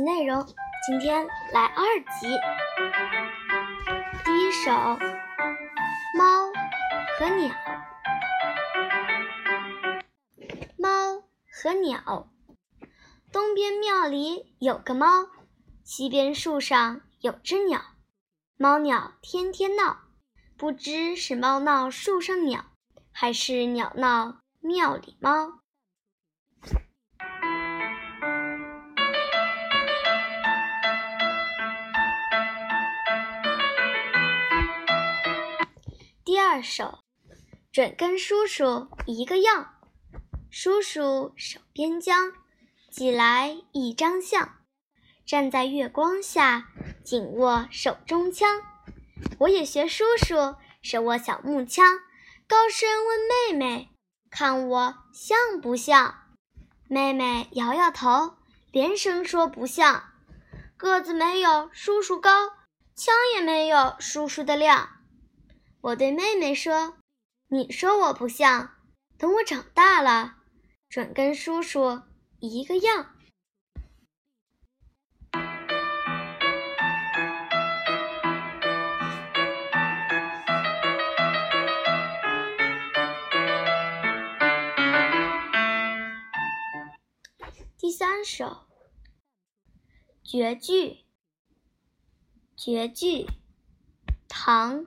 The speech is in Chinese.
内容今天来二集。第一首《猫和鸟》。猫和鸟，东边庙里有个猫，西边树上有只鸟。猫鸟天天闹，不知是猫闹树上鸟，还是鸟闹庙里猫。第二首，准跟叔叔一个样。叔叔手边将，寄来一张相，站在月光下，紧握手中枪。我也学叔叔，手握小木枪，高声问妹妹：“看我像不像？”妹妹摇摇头，连声说：“不像，个子没有叔叔高，枪也没有叔叔的亮。”我对妹妹说：“你说我不像，等我长大了，准跟叔叔一个样。”第三首绝句，绝句，唐。